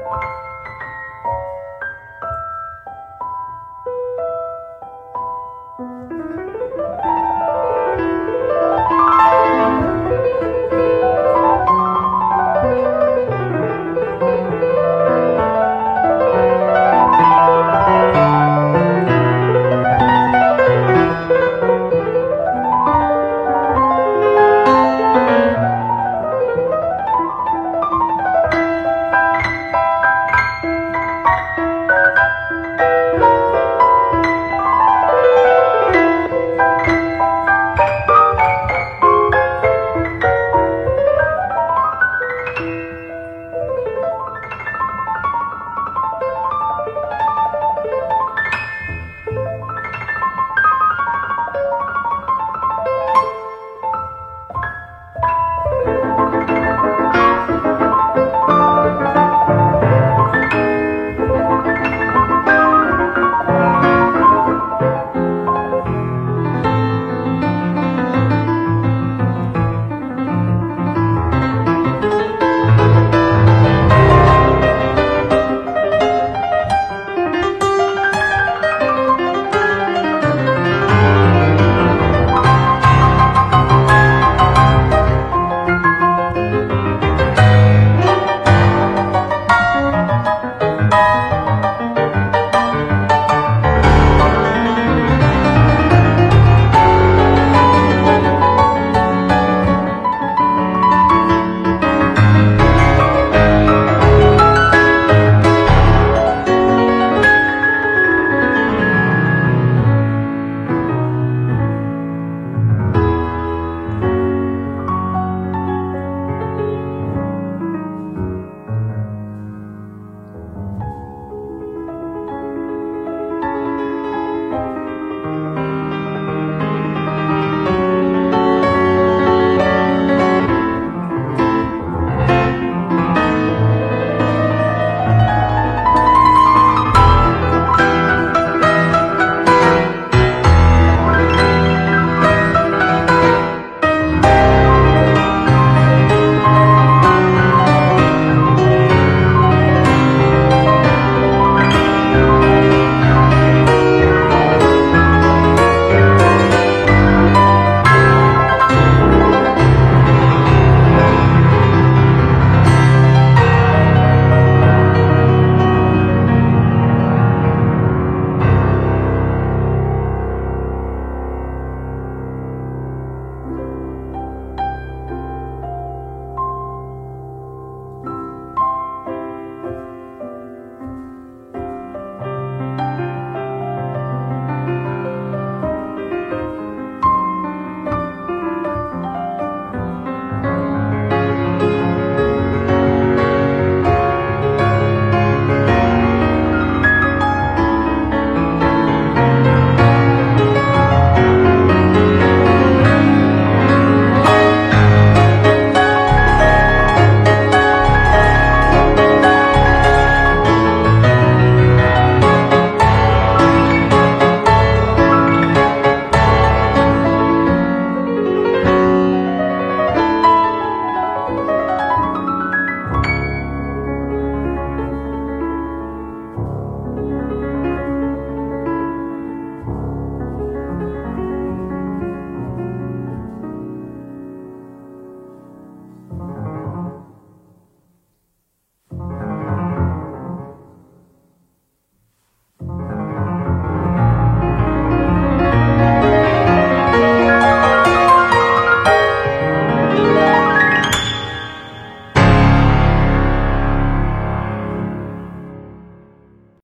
you